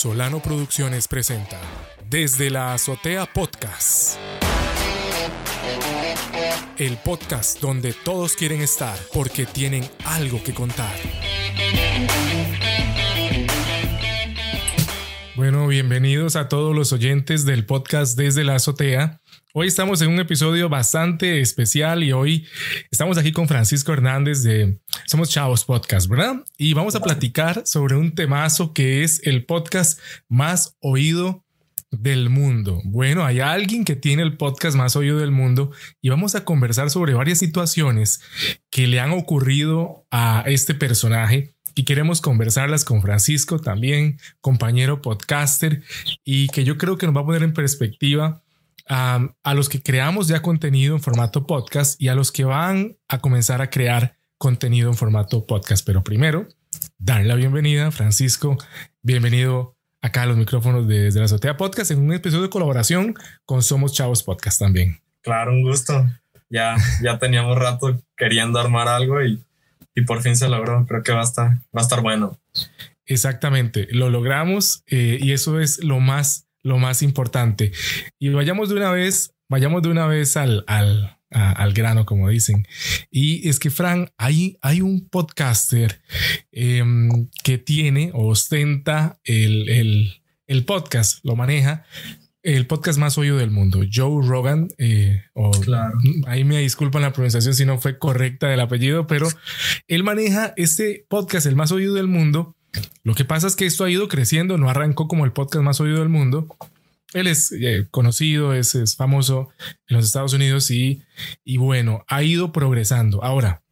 Solano Producciones presenta Desde la Azotea Podcast. El podcast donde todos quieren estar porque tienen algo que contar. Bueno, bienvenidos a todos los oyentes del podcast Desde la Azotea. Hoy estamos en un episodio bastante especial y hoy estamos aquí con Francisco Hernández de Somos Chavos Podcast, ¿verdad? Y vamos a platicar sobre un temazo que es el podcast más oído del mundo. Bueno, hay alguien que tiene el podcast más oído del mundo y vamos a conversar sobre varias situaciones que le han ocurrido a este personaje y queremos conversarlas con Francisco también, compañero podcaster, y que yo creo que nos va a poner en perspectiva a, los que creamos ya contenido en formato podcast y a los que van a comenzar a crear contenido en formato podcast. Pero primero, darle la bienvenida, Francisco. Bienvenido acá a los micrófonos de Desde la Azotea Podcast en un episodio de colaboración con Somos Chavos Podcast también. Claro, un gusto. Ya, ya teníamos rato queriendo armar algo y, y por fin se logró. Creo que va a estar, va a estar bueno. Exactamente, lo logramos eh, y eso es lo más lo más importante. Y vayamos de una vez, vayamos de una vez al, al, al grano, como dicen. Y es que, Fran, hay, hay un podcaster em, que tiene o ostenta el, el, el, podcast, lo maneja. El podcast más oído del mundo, Joe Rogan, eh, o claro. ahí me disculpan la pronunciación si no fue correcta del apellido, pero él maneja este podcast, el más oído del mundo, lo que pasa es que esto ha ido creciendo, no arrancó como el podcast más oído del mundo. Él es eh, conocido, es, famoso en los Estados Unidos y, y bueno, ha ido progresando. Ahora,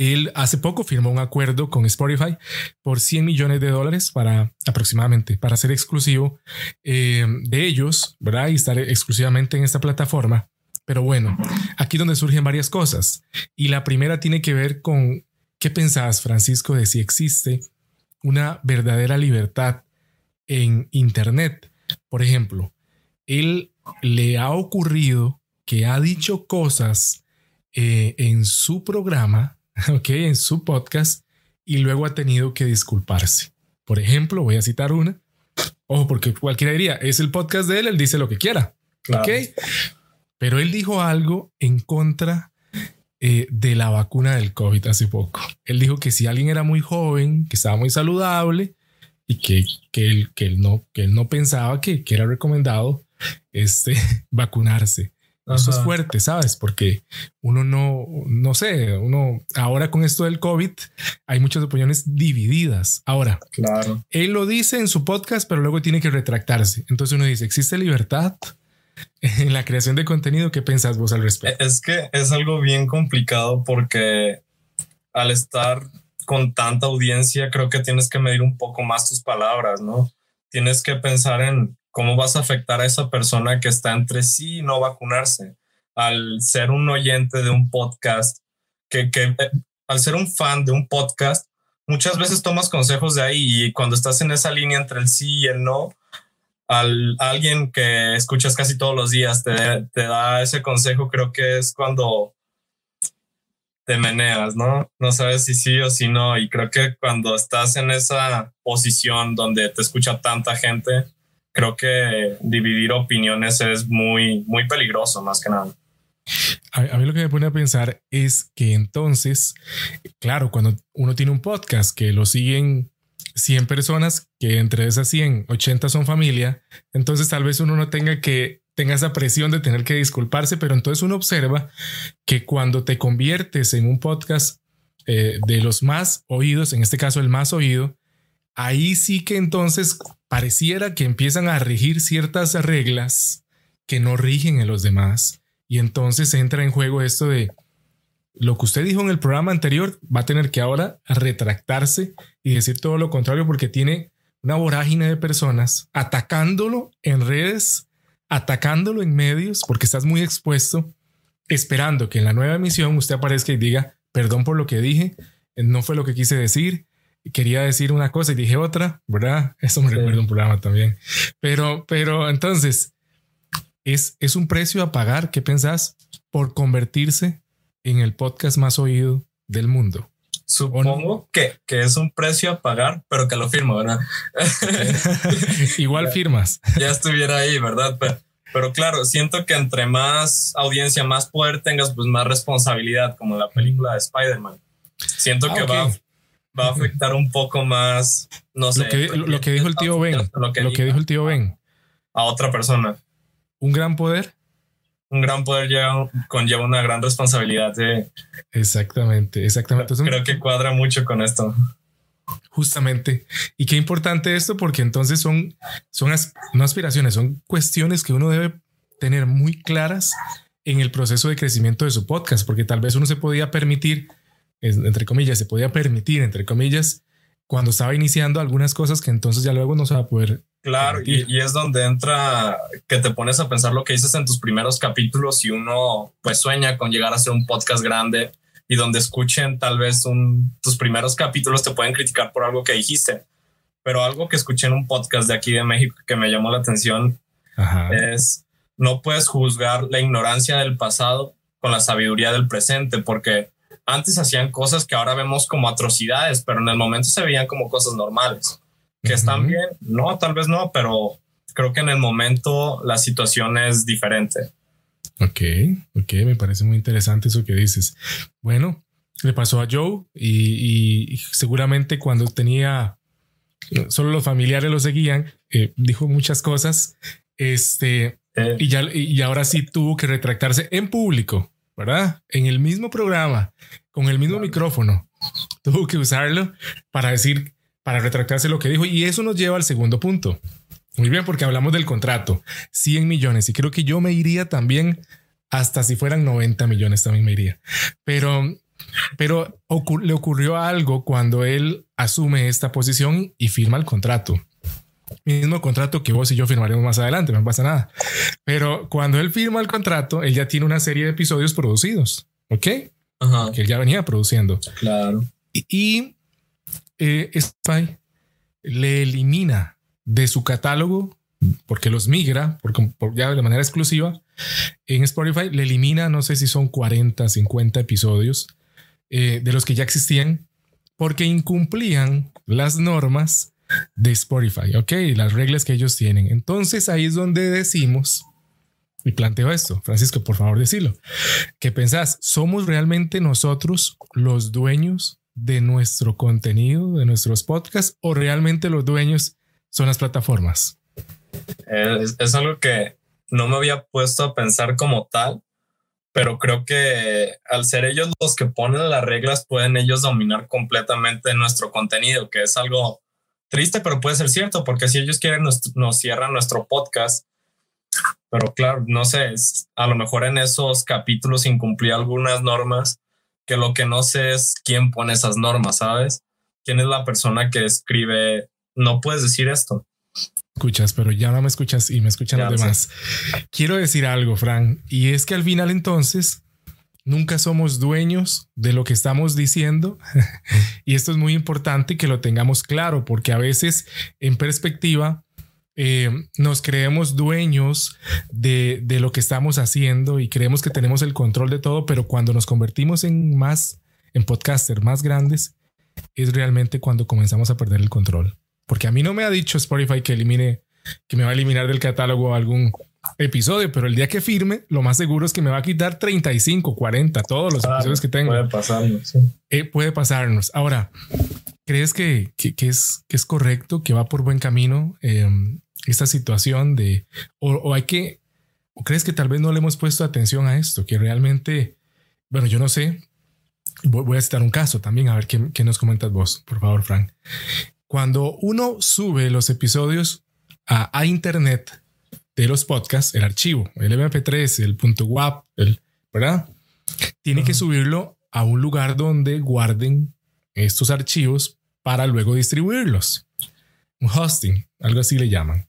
él hace poco firmó un acuerdo con Spotify por 100 millones de dólares para aproximadamente, para ser exclusivo eh, de ellos, ¿verdad? Y estar exclusivamente en esta plataforma. Pero bueno, aquí donde surgen varias cosas. Y la primera tiene que ver con ¿Qué pensás, Francisco, de si existe una verdadera libertad en Internet? Por ejemplo, él le ha ocurrido que ha dicho cosas eh, en su programa, ok, en su podcast, y luego ha tenido que disculparse. Por ejemplo, voy a citar una. Ojo, porque cualquiera diría, es el podcast de él, él dice lo que quiera. Ok. Pero él dijo algo en contra eh, de la vacuna del COVID hace poco. Él dijo que si alguien era muy joven, que estaba muy saludable y que, que, él, que, él, no, que él no pensaba que, que era recomendado este, vacunarse. Eso es fuerte, ¿sabes? Porque uno no, no sé, uno ahora con esto del COVID hay muchas opiniones divididas. Ahora, claro. Él lo dice en su podcast, pero luego tiene que retractarse. Entonces uno dice, ¿existe libertad? en la creación de contenido, ¿qué pensás vos al respecto? Es que es algo bien complicado porque al estar con tanta audiencia, creo que tienes que medir un poco más tus palabras, ¿no? Tienes que pensar en cómo vas a afectar a esa persona que está entre sí y no vacunarse. Al ser un oyente de un podcast, que, que eh, al ser un fan de un podcast, muchas veces tomas consejos de ahí y cuando estás en esa línea entre el sí y el no, al alguien que escuchas casi todos los días te, te da ese consejo, creo que es cuando te meneas, ¿no? No sabes si sí o si no. Y creo que cuando estás en esa posición donde te escucha tanta gente, creo que dividir opiniones es muy, muy peligroso, más que nada. A, a, mí lo que me pone a pensar es que entonces, claro, cuando uno tiene un podcast que lo siguen 100 personas, que entre esas 100, 80 son familia, entonces tal vez uno no tenga que tenga esa presión de tener que disculparse, pero entonces uno observa que cuando te conviertes en un podcast eh, de los más oídos, en este caso el más oído, ahí sí que entonces pareciera que empiezan a regir ciertas reglas que no rigen en los demás. Y entonces entra en juego esto de lo que usted dijo en el programa anterior va a tener que ahora retractarse y decir todo lo contrario porque tiene una vorágine de personas atacándolo en redes, atacándolo en medios porque estás muy expuesto, esperando que en la nueva emisión usted aparezca y diga, perdón por lo que dije, no fue lo que quise decir, quería decir una cosa y dije otra, ¿verdad? Eso me recuerda un programa también. Pero, pero entonces, es, es un precio a pagar, ¿qué pensás? Por convertirse en el podcast más oído del mundo. Supongo que, que, es un precio a pagar, pero que lo firmo, ¿verdad? Igual firmas. Ya estuviera ahí, ¿verdad? Pero, pero, claro, siento que entre más audiencia, más poder tengas, pues más responsabilidad, como la película de Spider-Man. Siento ah, que va, va a afectar un poco más, no sé. Lo que, dijo el tío Ben. Lo que, dijo el tío Ben. A otra persona. Un gran poder un gran poder conlleva una gran responsabilidad. Exactamente, exactamente. Creo que cuadra mucho con esto. Justamente. Y qué importante esto porque entonces son, son no aspiraciones, son cuestiones que uno debe tener muy claras en el proceso de crecimiento de su podcast, porque tal vez uno se podía permitir, entre comillas, se podía permitir, entre comillas, cuando estaba iniciando algunas cosas que entonces ya luego no se va a poder Claro, y, es donde entra que te pones a pensar lo que dices en tus primeros capítulos y uno pues sueña con llegar a ser un podcast grande y donde escuchen tal vez un, tus primeros capítulos te pueden criticar por algo que dijiste. Pero algo que escuché en un podcast de aquí de México que me llamó la atención es no puedes juzgar la ignorancia del pasado con la sabiduría del presente porque antes hacían cosas que ahora vemos como atrocidades, pero en el momento se veían como cosas normales que están bien. No, tal vez no, pero creo que en el momento la situación es diferente. Ok, ok, me parece muy interesante eso que dices. Bueno, le pasó a Joe y, seguramente cuando tenía solo los familiares lo seguían, eh, dijo muchas cosas. Este eh. y ya y ahora sí tuvo que retractarse en público, ¿verdad? En el mismo programa, con el mismo micrófono. Tuvo que usarlo para decir para retractarse lo que dijo. Y eso nos lleva al segundo punto. Muy bien, porque hablamos del contrato, 100 millones. Y creo que yo me iría también hasta si fueran 90 millones, también me iría. Pero, pero le ocurrió algo cuando él asume esta posición y firma el contrato. Mismo contrato que vos y yo firmaremos más adelante, no pasa nada. Pero cuando él firma el contrato, él ya tiene una serie de episodios producidos, ¿ok? Que él ya venía produciendo. Claro. y eh, Spotify le elimina de su catálogo, porque los migra, porque ya de manera exclusiva, en Spotify le elimina, no sé si son 40, 50 episodios eh, de los que ya existían, porque incumplían las normas de Spotify, ok, las reglas que ellos tienen. Entonces ahí es donde decimos, y planteo esto, Francisco, por favor, decilo, ¿qué pensás? ¿Somos realmente nosotros los dueños de nuestro contenido, de nuestros podcasts, o realmente los dueños son las plataformas? Es, algo que no me había puesto a pensar como tal, pero creo que al ser ellos los que ponen las reglas, pueden ellos dominar completamente nuestro contenido, que es algo triste, pero puede ser cierto, porque si ellos quieren nos, nos cierran nuestro podcast. Pero claro, no sé, a lo mejor en esos capítulos incumplí algunas normas que lo que no sé es quién pone esas normas, ¿sabes? ¿Quién es la persona que escribe, no puedes decir esto? Escuchas, pero ya no me escuchas y me escuchan los demás. Quiero decir algo, Fran, y es que al final entonces nunca somos dueños de lo que estamos diciendo. y esto es muy importante que lo tengamos claro, porque a veces en perspectiva eh, nos creemos dueños de, lo que estamos haciendo y creemos que tenemos el control de todo, pero cuando nos convertimos en más, en podcaster más grandes, es realmente cuando comenzamos a perder el control. Porque a mí no me ha dicho Spotify que elimine, que me va a eliminar del catálogo algún episodio, pero el día que firme, lo más seguro es que me va a quitar 35, 40, todos los episodios que tengo. Puede pasarnos. Eh, puede pasarnos. Ahora, ¿crees que, es, que es correcto, que va por buen camino? Em, esta situación de, o, hay que, o crees que tal vez no le hemos puesto atención a esto, que realmente, bueno, yo no sé, voy, a citar un caso también, a ver qué, nos comentas vos, por favor, Frank. Cuando uno sube los episodios a, internet de los podcasts, el archivo, el MP3, el punto .wap, el, ¿verdad? Tiene que subirlo a un lugar donde guarden estos archivos para luego distribuirlos. Un hosting, algo así le llaman.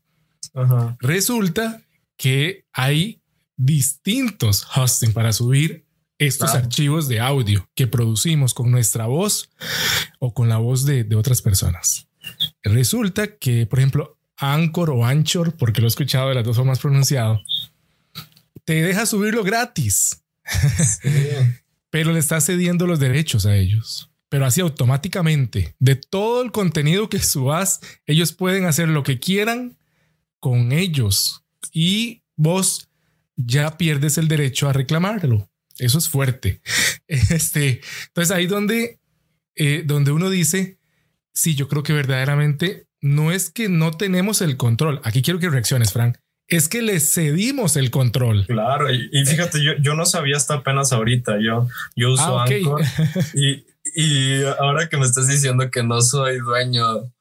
Resulta que hay distintos hosting para subir estos archivos de audio que producimos con nuestra voz o con la voz de, otras personas. Resulta que, por ejemplo, Anchor o Anchor, porque lo he escuchado de las dos formas pronunciado, te deja subirlo gratis, pero le está cediendo los derechos a ellos. pero así automáticamente, de todo el contenido que subas, ellos pueden hacer lo que quieran con ellos y vos ya pierdes el derecho a reclamarlo. Eso es fuerte. Este, entonces ahí donde, eh, donde uno dice, sí, yo creo que verdaderamente no es que no tenemos el control. Aquí quiero que reacciones, Frank. Es que le cedimos el control. Claro, y, fíjate, yo, yo no sabía hasta apenas ahorita. Yo, yo uso ah, Anchor y, y ahora que me estás diciendo que no soy dueño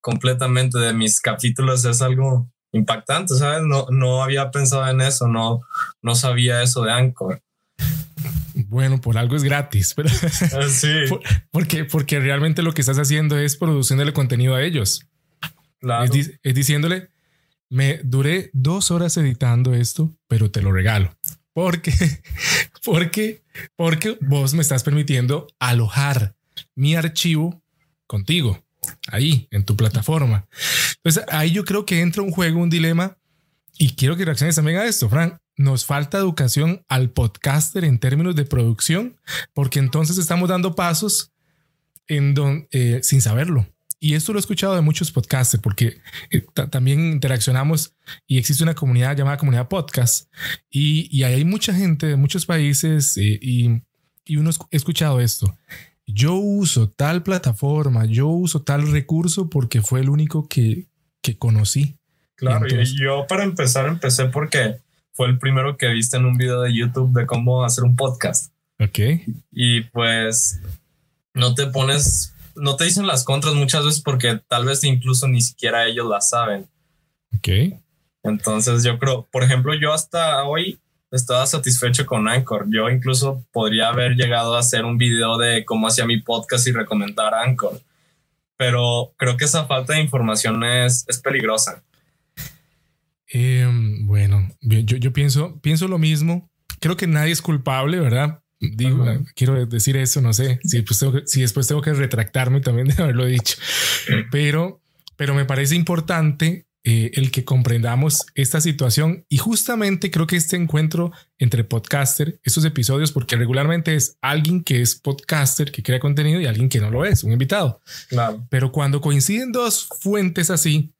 completamente de mis capítulos es algo impactante, ¿sabes? No, no había pensado en eso, no, no sabía eso de Anchor. Bueno, por algo es gratis, pero ah, sí. porque, porque realmente lo que estás haciendo es produciéndole contenido a ellos. Es, diciéndole, me duré dos horas editando esto, pero te lo regalo. Porque, porque, porque vos me estás permitiendo alojar mi archivo contigo ahí en tu plataforma. Entonces ahí yo creo que entra un juego, un dilema y quiero que reacciones también a esto, Frank. Nos falta educación al podcaster en términos de producción, porque entonces estamos dando pasos en don, eh, sin saberlo. Y esto lo he escuchado de muchos podcasters, porque eh, también interaccionamos y existe una comunidad llamada comunidad podcast y, y hay mucha gente de muchos países eh, y, y uno ha escuchado esto yo uso tal plataforma, yo uso tal recurso porque fue el único que, que conocí. Claro, y yo para empezar empecé porque fue el primero que viste en un video de YouTube de cómo hacer un podcast. Ok. Y pues no te pones, no te dicen las contras muchas veces porque tal vez incluso ni siquiera ellos las saben. Ok. Entonces yo creo, por ejemplo, yo hasta hoy estaba satisfecho con Anchor. Yo incluso podría haber llegado a hacer un video de cómo hacía mi podcast y recomendar Anchor. Pero creo que esa falta de información es, es peligrosa. Em, bueno, yo, yo, pienso, pienso lo mismo. Creo que nadie es culpable, ¿verdad? Digo, quiero decir eso, no sé si, pues si después tengo que retractarme también de haberlo dicho, pero, pero me parece importante eh, el que comprendamos esta situación. Y justamente creo que este encuentro entre podcaster, estos episodios, porque regularmente es alguien que es podcaster, que crea contenido y alguien que no lo es, un invitado. Claro. Pero cuando coinciden dos fuentes así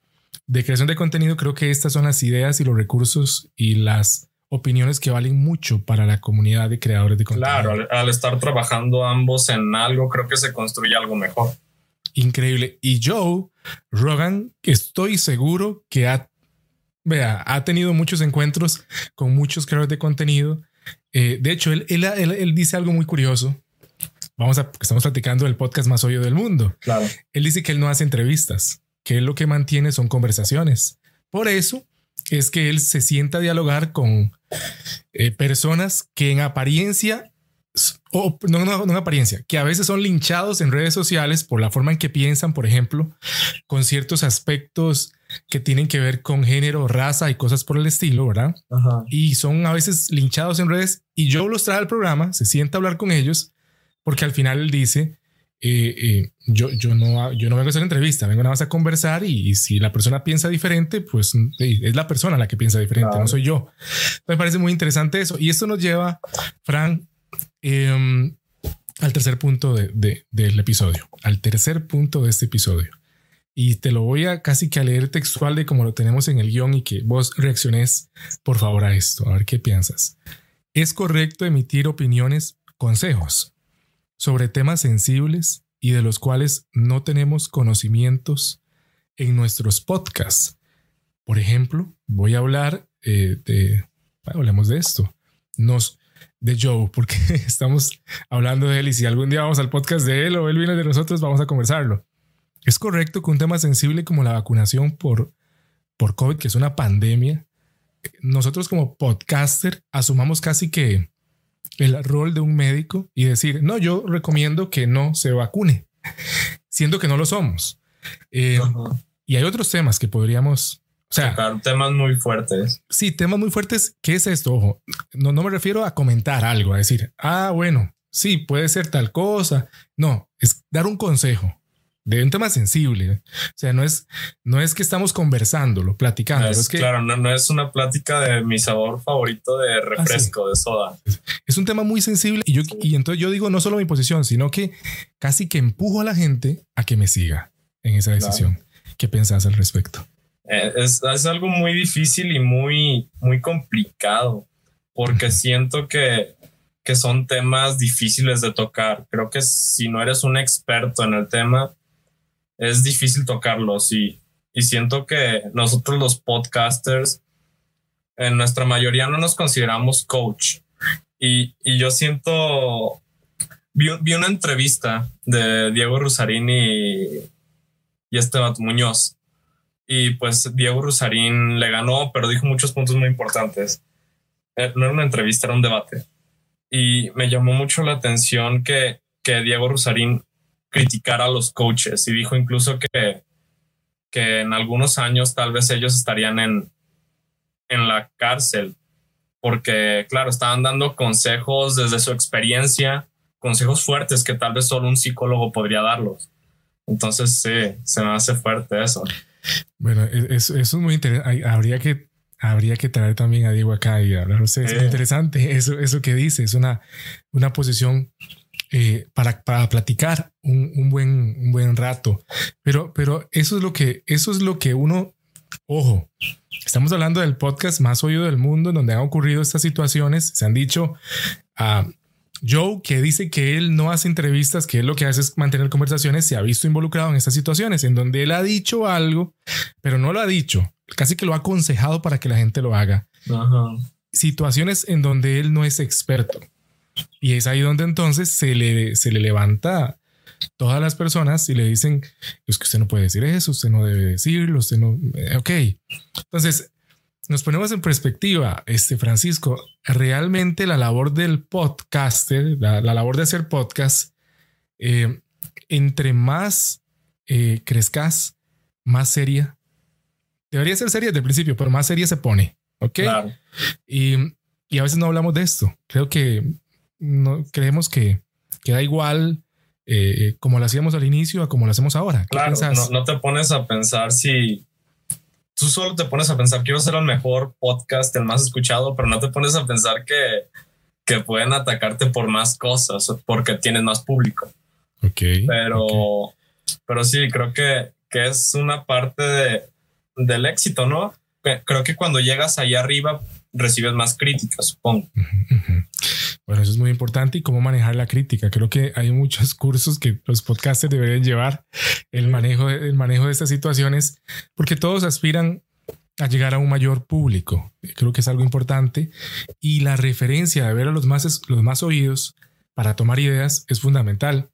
de creación de contenido, creo que estas son las ideas y los recursos y las opiniones que valen mucho para la comunidad de creadores de contenido. Claro, al estar trabajando ambos en algo, creo que se construye algo mejor increíble. Y Joe Rogan, estoy seguro que ha, vea, ha tenido muchos encuentros con muchos creadores de contenido. Eh, de hecho, él, él, dice algo muy curioso. Vamos a, estamos platicando del podcast más oído del mundo. Claro. Él dice que él no hace entrevistas, que él lo que mantiene son conversaciones. Por eso es que él se sienta a dialogar con eh, personas que en apariencia o no, no, no apariencia, que a veces son linchados en redes sociales por la forma en que piensan, por ejemplo, con ciertos aspectos que tienen que ver con género, raza y cosas por el estilo, ¿verdad? Y son a veces linchados en redes y yo los trae al programa, se sienta a hablar con ellos, porque al final él dice, eh, eh, yo, yo, no, yo no vengo a hacer entrevista, vengo nada más a conversar y, si la persona piensa diferente, pues es la persona la que piensa diferente, no soy yo. Me parece muy interesante eso. Y esto nos lleva, Fran, Em, al tercer punto de, del episodio, al tercer punto de este episodio. Y te lo voy a casi que a leer textual de como lo tenemos en el guion y que vos reacciones por favor a esto, a ver qué piensas. Es correcto emitir opiniones, consejos sobre temas sensibles y de los cuales no tenemos conocimientos en nuestros podcasts. Por ejemplo, voy a hablar eh, de, hablemos de esto. Nos, de Joe, porque estamos hablando de él y si algún día vamos al podcast de él o él viene de nosotros, vamos a conversarlo. Es correcto que un tema sensible como la vacunación por, por COVID, que es una pandemia, nosotros como podcaster asumamos casi que el rol de un médico y decir, no, yo recomiendo que no se vacune, siendo que no lo somos. Eh, y hay otros temas que podríamos o sea, temas muy fuertes. Sí, temas muy fuertes. ¿Qué es esto? Ojo, no, no me refiero a comentar algo, a decir, ah, bueno, sí, puede ser tal cosa. No, es dar un consejo. De un tema sensible. O sea, no es, no es que estamos conversándolo, platicando. Es, que, claro, no, no, es una plática de mi sabor favorito de refresco, de soda. Es un tema muy sensible y yo, y entonces yo digo no solo mi posición, sino que casi que empujo a la gente a que me siga en esa decisión. ¿Qué pensás al respecto? Eh, es, es, algo muy difícil y muy, muy complicado porque siento que, que son temas difíciles de tocar. Creo que si no eres un experto en el tema, es difícil tocarlos y, y siento que nosotros los podcasters, en nuestra mayoría no nos consideramos coach. Y, y yo siento, vi, vi, una entrevista de Diego Rusarín y, Esteban Muñoz. Y pues Diego Rusarín le ganó, pero dijo muchos puntos muy importantes. Eh, no era una entrevista, era un debate. Y me llamó mucho la atención que, que Diego Rusarín criticar a los coaches y dijo incluso que, que en algunos años tal vez ellos estarían en, en la cárcel porque, claro, estaban dando consejos desde su experiencia, consejos fuertes que tal vez solo un psicólogo podría darlos. Entonces, sí, se me hace fuerte eso. Bueno, e-, eso, es muy interesante. Habría que, habría que traer también a Diego acá y hablar. es interesante eso, eso que dice. Es una, una posición eh, para, para, platicar un, un, buen, un buen rato. Pero, pero eso es lo que, eso es lo que uno, ojo, estamos hablando del podcast más oído del mundo, en donde han ocurrido estas situaciones. Se han dicho a Joe que dice que él no hace entrevistas, que él lo que hace es mantener conversaciones, se ha visto involucrado en estas situaciones, en donde él ha dicho algo, pero no lo ha dicho, casi que lo ha aconsejado para que la gente lo haga. Situaciones en donde él no es experto. Y es ahí donde entonces se le, se le levanta todas las personas y le dicen, es que usted no puede decir eso, usted no debe decirlo, usted no... Eh, ok. Entonces, nos ponemos en perspectiva, este Francisco, realmente la labor del podcaster, la, labor de hacer podcast, eh, entre más eh, crezcas, más seria. Debería ser seria desde el principio, pero más seria se pone. Ok. Y, y a veces no hablamos de esto. Creo que no creemos que, queda da igual eh, como lo hacíamos al inicio a como lo hacemos ahora. Claro, no, te pones a pensar si tú solo te pones a pensar quiero ser el mejor podcast, el más escuchado, pero no te pones a pensar que, que pueden atacarte por más cosas porque tienes más público. Ok. Pero, pero sí, creo que, que es una parte de, del éxito, ¿no? Creo que cuando llegas allá arriba recibes más críticas, supongo. Bueno, eso es muy importante y cómo manejar la crítica. Creo que hay muchos cursos que los podcasters deberían llevar el manejo, el manejo de estas situaciones, porque todos aspiran a llegar a un mayor público. Creo que es algo importante y la referencia de ver a los más, los más oídos para tomar ideas es fundamental.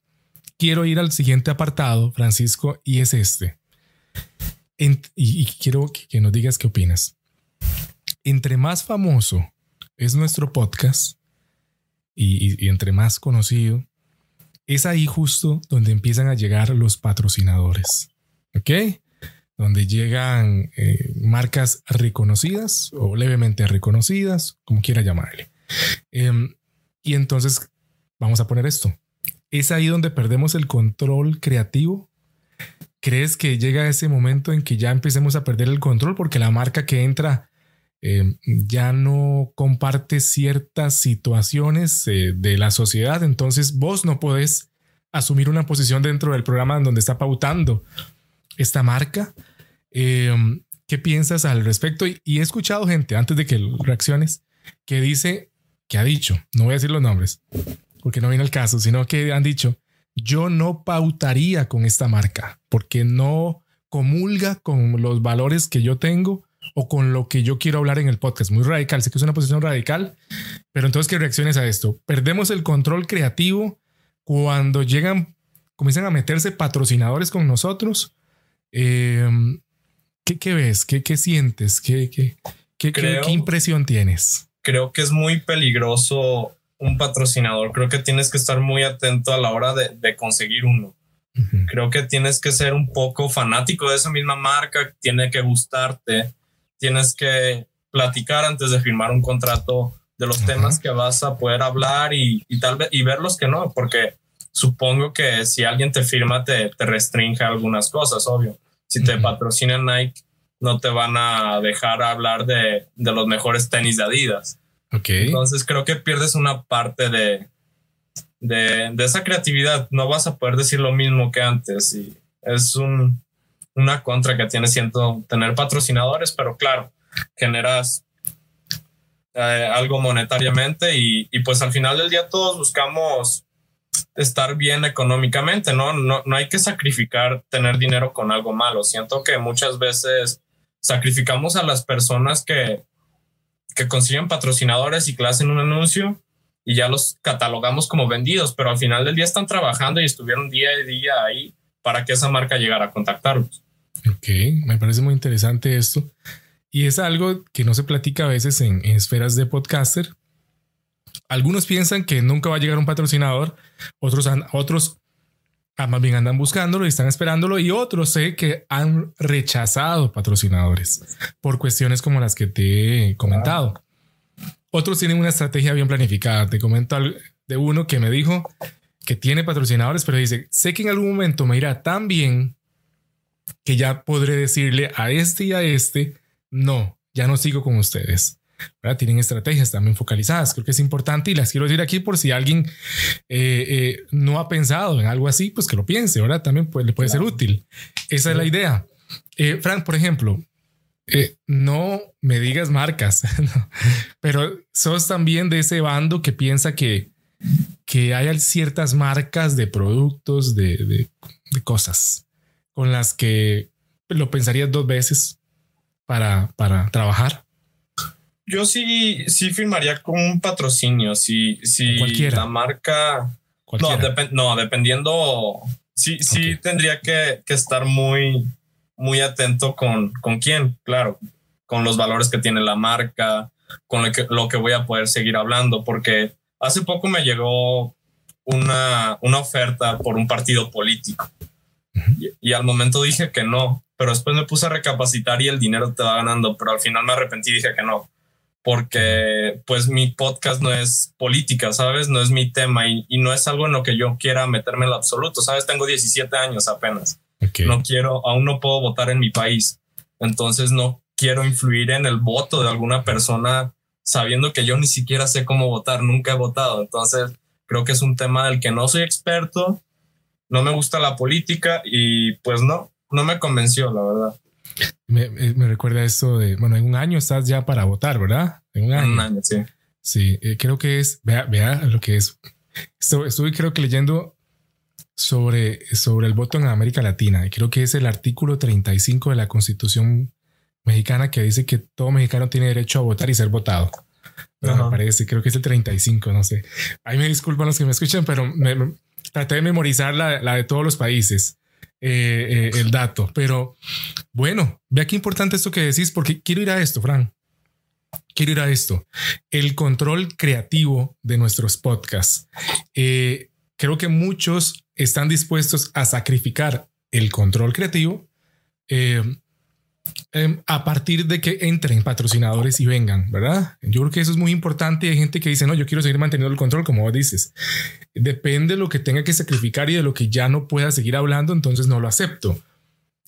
Quiero ir al siguiente apartado, Francisco, y es este. y, quiero que nos digas qué opinas entre más famoso es nuestro podcast y, entre más conocido, es ahí justo donde empiezan a llegar los patrocinadores. ¿Ok? Donde llegan eh, marcas reconocidas o levemente reconocidas, como quiera llamarle. Em, y entonces vamos a poner esto. Es ahí donde perdemos el control creativo. ¿Crees que llega ese momento en que ya empecemos a perder el control porque la marca que entra eh, ya no comparte ciertas situaciones eh, de la sociedad, entonces vos no podés asumir una posición dentro del programa en donde está pautando esta marca. Eh, ¿Qué piensas al respecto? Y, he escuchado gente antes de que reacciones que dice, que ha dicho, no voy a decir los nombres, porque no viene el caso, sino que han dicho, yo no pautaría con esta marca porque no comulga con los valores que yo tengo o con lo que yo quiero hablar en el podcast. Muy radical, sé que es una posición radical, pero entonces, ¿qué reacciones a esto? Perdemos el control creativo cuando llegan, comienzan a meterse patrocinadores con nosotros. Em, ¿qué, ves? ¿Qué, qué sientes? ¿Qué, qué, qué, qué impresión tienes? Creo que es muy peligroso un patrocinador. Creo que tienes que estar muy atento a la hora de, de conseguir uno. Creo que tienes que ser un poco fanático de esa misma marca, tiene que gustarte tienes que platicar antes de firmar un contrato de los temas que vas a poder hablar y, tal vez y ver los que no, porque supongo que si alguien te firma, te, te restringe algunas cosas, obvio. Si te patrocina Nike, no te van a dejar hablar de, de los mejores tenis de Adidas. Okay. Entonces creo que pierdes una parte de, de, de, esa creatividad. No vas a poder decir lo mismo que antes y es un, una contra que tiene siento tener patrocinadores, pero claro, generas eh, algo monetariamente y, y, pues al final del día todos buscamos estar bien económicamente, ¿no? ¿no? No hay que sacrificar tener dinero con algo malo. Siento que muchas veces sacrificamos a las personas que, que consiguen patrocinadores y que hacen un anuncio y ya los catalogamos como vendidos, pero al final del día están trabajando y estuvieron día a día ahí para que esa marca llegara a contactarlos. Ok, me parece muy interesante esto. Y es algo que no se platica a veces en, esferas de podcaster. Algunos piensan que nunca va a llegar un patrocinador, otros, otros ah, más bien andan buscándolo y están esperándolo y otros sé que han rechazado patrocinadores por cuestiones como las que te he comentado. Otros tienen una estrategia bien planificada. Te comento de uno que me dijo que tiene patrocinadores, pero dice, sé que en algún momento me irá tan bien que ya podré decirle a este y a este, no, ya no sigo con ustedes. Tienen estrategias también focalizadas. Creo que es importante y las quiero decir aquí por si alguien eh, eh, no ha pensado en algo así, pues que lo piense, ¿verdad? También le puede ser útil. Esa es la idea. Eh, Frank, por ejemplo, no me digas marcas, pero sos también de ese bando que piensa que, que hay ciertas marcas de productos, de, de, de cosas con las que lo pensarías dos veces para, para trabajar? Yo sí, sí firmaría con un patrocinio. Si, si la marca. No, dependiendo. Sí, sí tendría que, que, estar muy, muy atento con, con quién, claro, con los valores que tiene la marca, con lo que, lo que voy a poder seguir hablando, porque hace poco me llegó una, una oferta por un partido político y, al momento dije que no, pero después me puse a recapacitar y el dinero te va ganando, pero al final me arrepentí y dije que no, porque pues mi podcast no es política, ¿sabes? No es mi tema y, no es algo en lo que yo quiera meterme en lo absoluto, ¿sabes? Tengo 17 años apenas. No quiero, aún no puedo votar en mi país, entonces no quiero influir en el voto de alguna persona sabiendo que yo ni siquiera sé cómo votar, nunca he votado, entonces creo que es un tema del que no soy experto no me gusta la política y pues no, no me convenció, la verdad. Me, eh, recuerda esto de, bueno, en un año estás ya para votar, ¿verdad? En un año. sí. Sí, eh, creo que es, vea, vea lo que es. Estuve, creo que leyendo sobre, sobre el voto en América Latina y creo que es el artículo 35 de la Constitución mexicana que dice que todo mexicano tiene derecho a votar y ser votado. me parece, creo que es el 35, no sé. Ahí me disculpan los que me escuchan, pero me, traté de memorizar la, de todos los países, eh, eh, el dato. Pero bueno, vea qué importante esto que decís, porque quiero ir a esto, Fran. Quiero ir a esto. El control creativo de nuestros podcasts. Eh, creo que muchos están dispuestos a sacrificar el control creativo Em, a partir de que entren patrocinadores y vengan, ¿verdad? Yo creo que eso es muy importante. Hay gente que dice, no, yo quiero seguir manteniendo el control, como vos dices. Depende de lo que tenga que sacrificar y de lo que ya no pueda seguir hablando, entonces no lo acepto.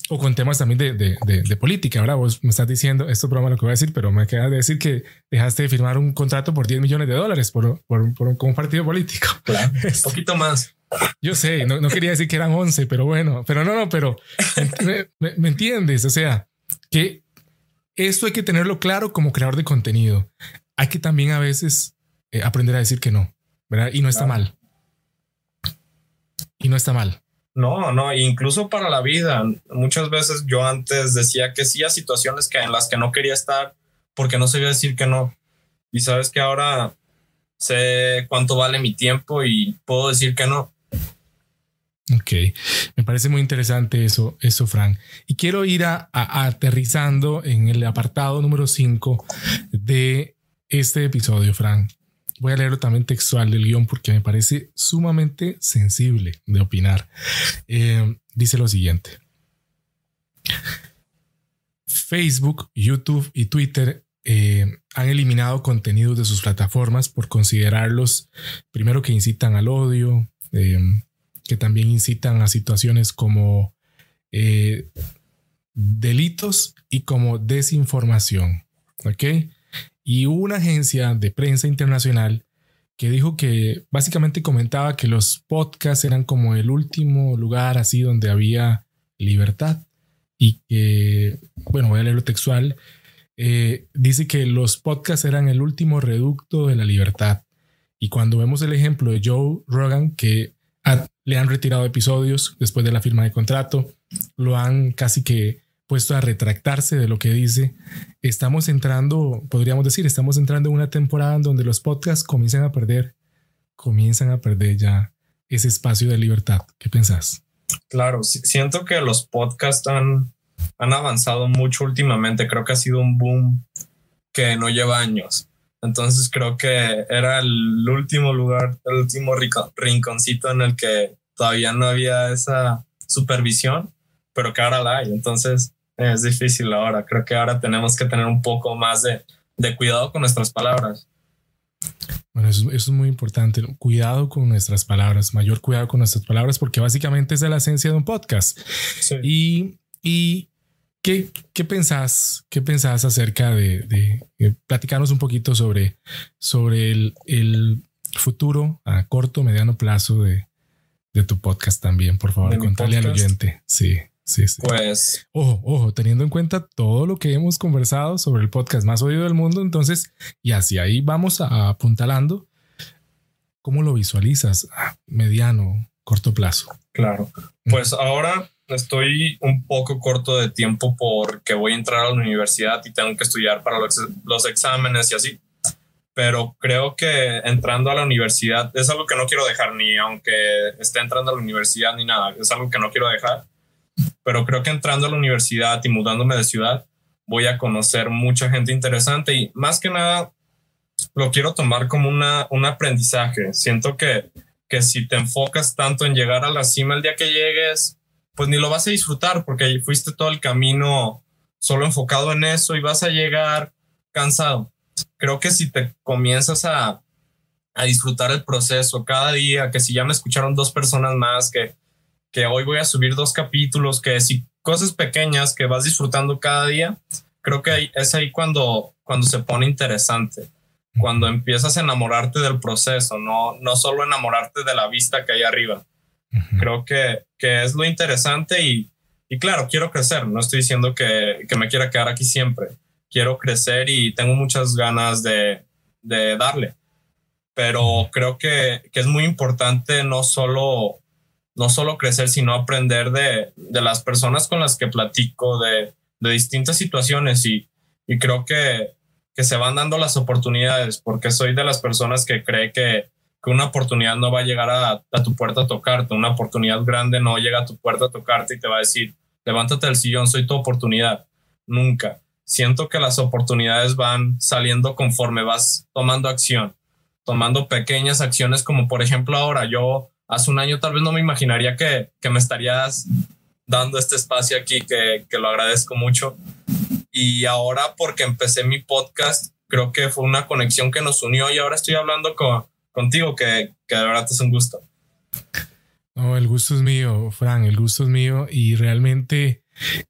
O con temas también de, de, de, política. Ahora vos me estás diciendo, esto es broma lo que voy a decir, pero me queda de decir que dejaste de firmar un contrato por 10 millones de dólares por, por, por un, partido político. un poquito más. Yo sé, no, no, quería decir que eran 11, pero bueno, pero no, no, pero me entiendes? O sea, que esto hay que tenerlo claro como creador de contenido. Hay que también a veces eh, aprender a decir que no, ¿verdad? Y no está mal. Y no está mal. No, no, incluso para la vida. Muchas veces yo antes decía que sí a situaciones que en las que no quería estar porque no sabía decir que no. Y sabes que ahora sé cuánto vale mi tiempo y puedo decir que no. Ok, me parece muy interesante eso, eso, Frank. Y quiero ir a, aterrizando en el apartado número 5 de este episodio, Frank. Voy a leerlo también textual del guion porque me parece sumamente sensible de opinar. Eh, dice lo siguiente. Facebook, YouTube y Twitter eh, han eliminado contenidos de sus plataformas por considerarlos, primero que incitan al odio, eh, que también incitan a situaciones como eh, delitos y como desinformación. ¿Ok? Y una agencia de prensa internacional que dijo que básicamente comentaba que los podcasts eran como el último lugar así donde había libertad y que, bueno, voy a leerlo textual, eh, dice que los podcasts eran el último reducto de la libertad. Y cuando vemos el ejemplo de Joe Rogan, que le han retirado episodios después de la firma de contrato, lo han casi que puesto a retractarse de lo que dice. Estamos entrando, podríamos decir, estamos entrando en una temporada en donde los podcasts comienzan a perder, comienzan a perder ya ese espacio de libertad. ¿Qué pensás? Claro, siento que los podcasts han, han avanzado mucho últimamente. Creo que ha sido un boom que no lleva años. Entonces creo que era el último lugar, el último rinconcito en el que todavía no había esa supervisión, pero que ahora la hay. Entonces es difícil ahora. Creo que ahora tenemos que tener un poco más de, de cuidado con nuestras palabras. Bueno, eso, es muy importante. Cuidado con nuestras palabras, mayor cuidado con nuestras palabras, porque básicamente es la esencia de un podcast. Y, y ¿qué, ¿qué, pensás? ¿Qué pensás acerca de, de, platicarnos un poquito sobre, sobre el, el, futuro a corto, mediano plazo de, de tu podcast también? Por favor, contale al oyente. Sí. Sí, sí. Pues. Ojo, ojo, teniendo en cuenta todo lo que hemos conversado sobre el podcast más oído del mundo, entonces, y hacia ahí vamos a, apuntalando. ¿Cómo lo visualizas? a mediano, corto plazo. Claro. Pues ahora estoy un poco corto de tiempo porque voy a entrar a la universidad y tengo que estudiar para los, los exámenes y así. Pero creo que entrando a la universidad es algo que no quiero dejar ni aunque esté entrando a la universidad ni nada. Es algo que no quiero dejar pero creo que entrando a la universidad y mudándome de ciudad, voy a conocer mucha gente interesante y más que nada lo quiero tomar como una, un aprendizaje. Siento que, que si te enfocas tanto en llegar a la cima el día que llegues, pues ni lo vas a disfrutar porque fuiste todo el camino solo enfocado en eso y vas a llegar cansado. Creo que si te comienzas a, a disfrutar el proceso cada día, que si ya me escucharon dos personas más, que que hoy voy a subir dos capítulos, que si cosas pequeñas que vas disfrutando cada día, creo que es ahí cuando, cuando se pone interesante, cuando empiezas a enamorarte del proceso, no, no solo enamorarte de la vista que hay arriba. Creo que, que es lo interesante y, y claro, quiero crecer, no estoy diciendo que, que me quiera quedar aquí siempre, quiero crecer y tengo muchas ganas de, de darle, pero creo que, que es muy importante no solo no solo crecer, sino aprender de, de las personas con las que platico, de, de distintas situaciones y, y creo que, que, se van dando las oportunidades, porque soy de las personas que cree que, que una oportunidad no va a llegar a, a, tu puerta a tocarte, una oportunidad grande no llega a tu puerta a tocarte y te va a decir, levántate del sillón, soy tu oportunidad. Nunca. Siento que las oportunidades van saliendo conforme vas tomando acción, tomando pequeñas acciones como por ejemplo ahora yo hace un año tal vez no me imaginaría que, que me estarías dando este espacio aquí, que, que, lo agradezco mucho. Y ahora porque empecé mi podcast, creo que fue una conexión que nos unió y ahora estoy hablando con, contigo, que, que de verdad es un gusto. No, el gusto es mío, Fran, el gusto es mío y realmente,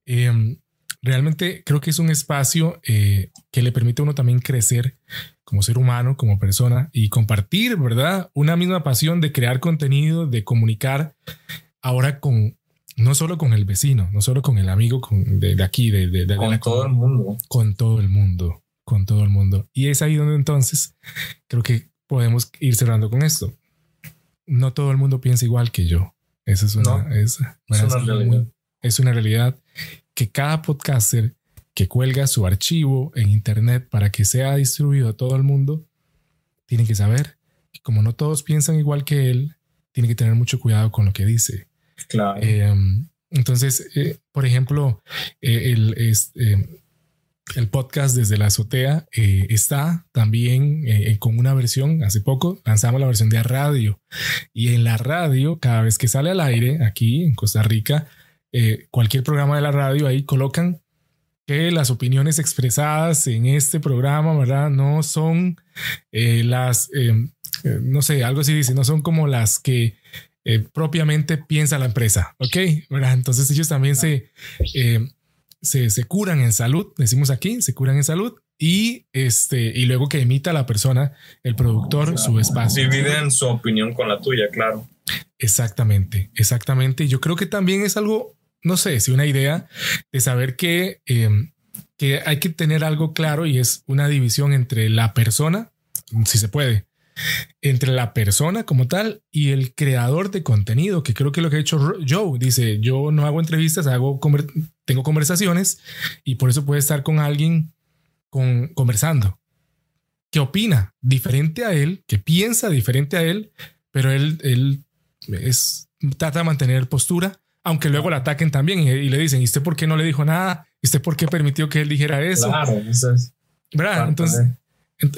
eh, realmente creo que es un espacio eh, que le permite a uno también crecer como ser humano, como persona y compartir, ¿verdad? Una misma pasión de crear contenido, de comunicar ahora con, no solo con el vecino, no solo con el amigo con, de, aquí, de, de, con todo el mundo. Con todo el mundo, con todo el mundo. Y es ahí donde entonces creo que podemos ir cerrando con esto. No todo el mundo piensa igual que yo. Esa es una, es, es, una realidad. es una realidad que cada podcaster que cuelga su archivo en Internet para que sea distribuido a todo el mundo, tiene que saber que como no todos piensan igual que él, tiene que tener mucho cuidado con lo que dice. Claro. Em, entonces, eh, por ejemplo, eh, el, el podcast desde la azotea eh, está también con una versión, hace poco lanzamos la versión de radio y en la radio, cada vez que sale al aire aquí en Costa Rica, cualquier programa de la radio ahí colocan que las opiniones expresadas en este programa, ¿verdad? No son eh, las, eh, eh, no sé, algo así dice, no son como las que eh, propiamente piensa la empresa, ¿ok? Entonces ellos también se, eh, se, se, curan en salud, decimos aquí, se curan en salud y, este, y luego que emita la persona, el productor, su espacio. Dividen su opinión con la tuya, claro. Exactamente, exactamente. Yo creo que también es algo, no sé, si una idea de saber que, em, que hay que tener algo claro y es una división entre la persona, si se puede, entre la persona como tal y el creador de contenido, que creo que lo que ha hecho Joe, dice, yo no hago entrevistas, hago tengo conversaciones y por eso puede estar con alguien con, conversando, que opina diferente a él, que piensa diferente a él, pero él, él es, trata de mantener postura, aunque luego le ataquen también y, le dicen, ¿y usted por qué no le dijo nada? ¿Y usted por qué permitió que él dijera eso? Claro, eso es. ¿Verdad? Entonces,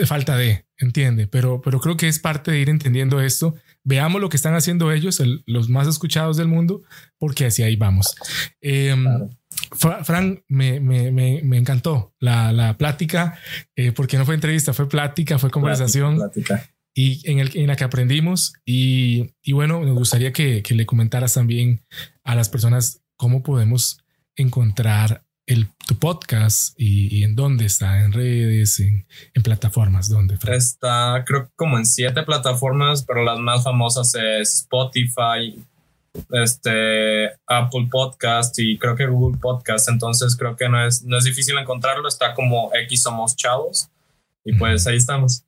falta de, entiende, pero, pero creo que es parte de ir entendiendo esto. Veamos lo que están haciendo ellos, los más escuchados del mundo, porque así ahí vamos. Eh, Fran, me, me, me, encantó la, la plática, eh, porque no fue entrevista, fue plática, fue conversación. Y en, el, en la que aprendimos. Y, y bueno, nos gustaría que, que, le comentaras también a las personas cómo podemos encontrar el, tu podcast y, en dónde está, en redes, en, en plataformas, dónde. Está, creo como en siete plataformas, pero las más famosas es Spotify, este, Apple Podcast y creo que Google Podcast. Entonces creo que no es, no es difícil encontrarlo. Está como X Somos Chavos. Y pues ahí estamos.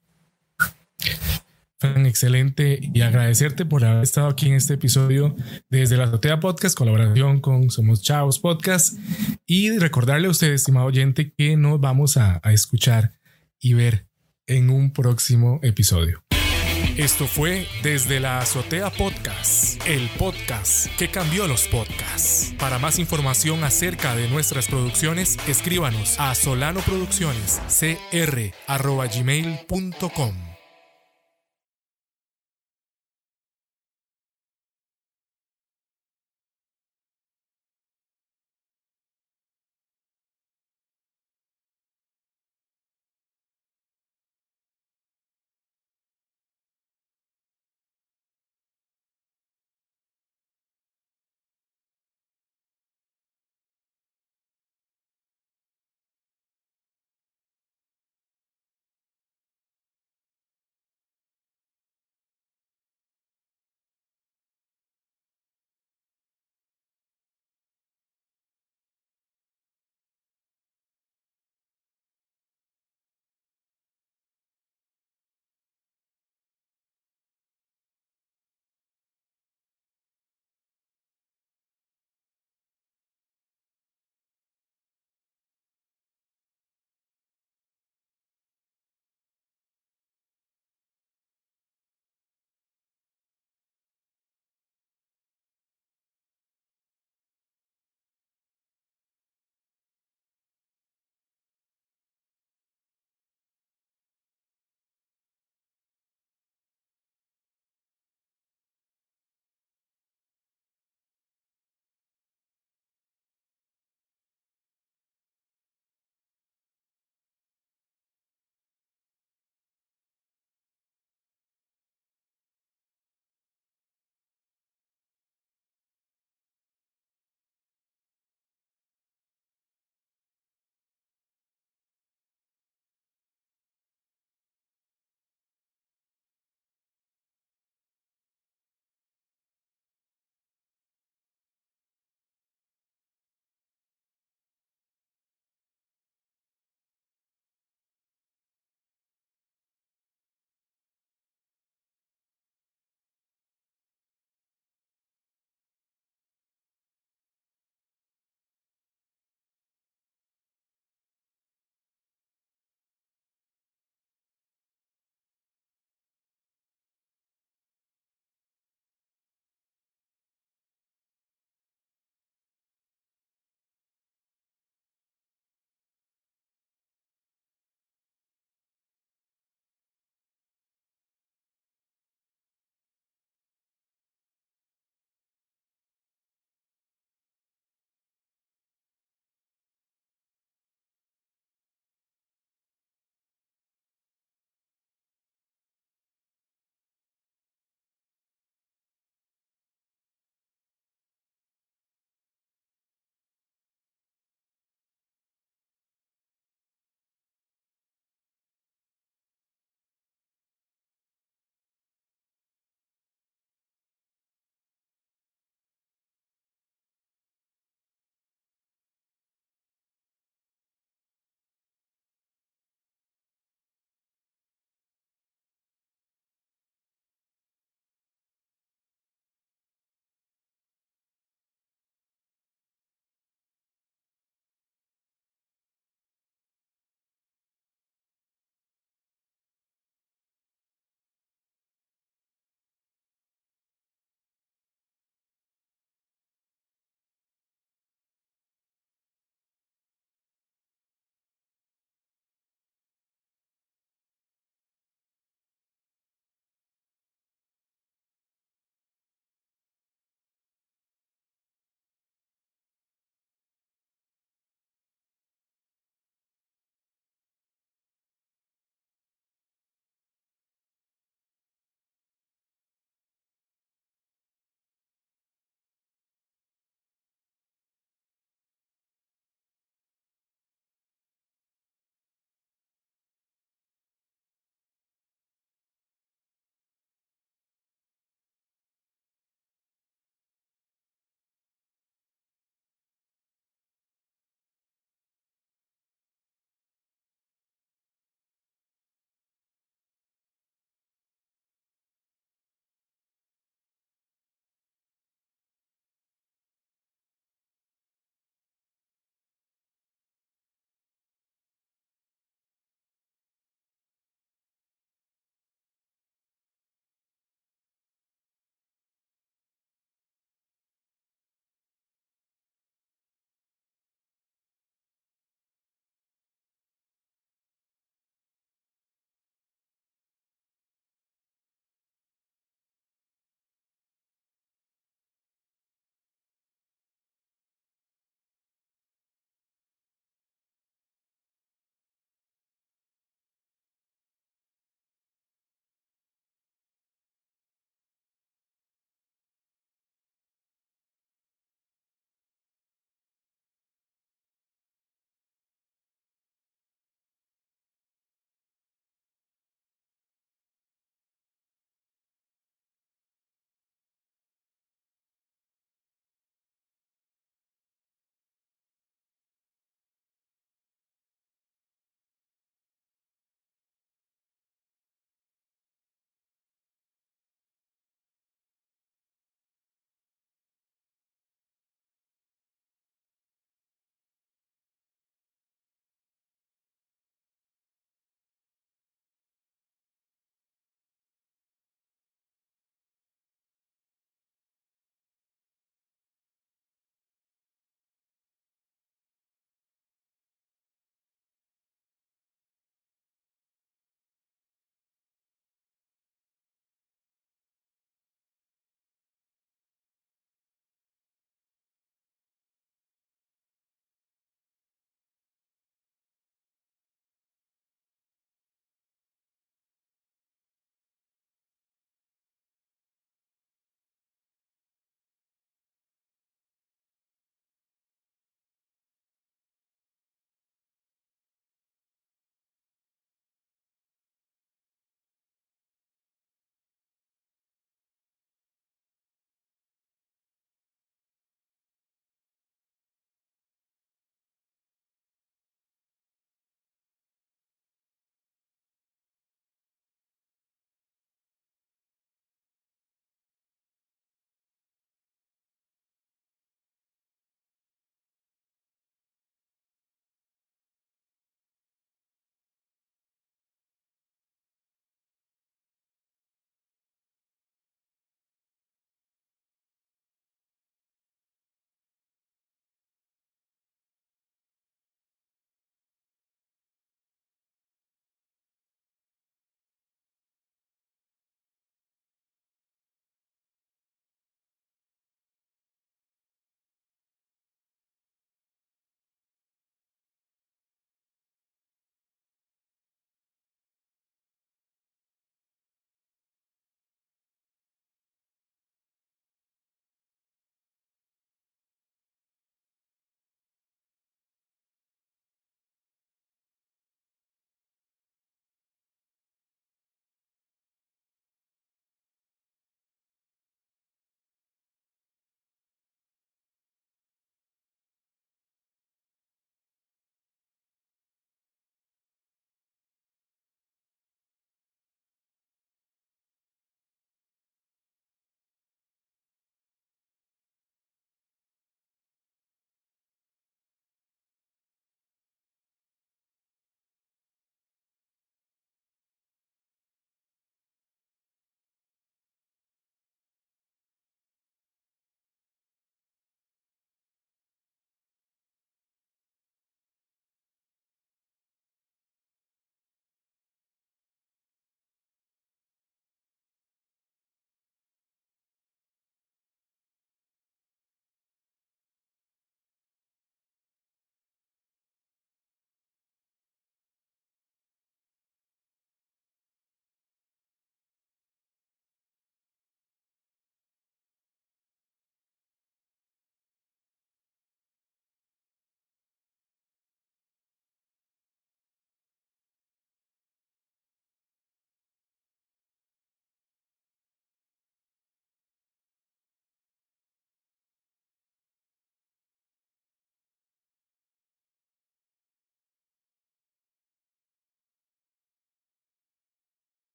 excelente y agradecerte por haber estado aquí en este episodio desde la Azotea Podcast, colaboración con Somos Chavos Podcast y recordarle a usted, estimado oyente, que nos vamos a escuchar y ver en un próximo episodio. Esto fue Desde la Azotea Podcast, el podcast que cambió los podcasts. Para más información acerca de nuestras producciones, escríbanos a solanoproduccionescr.gmail.com.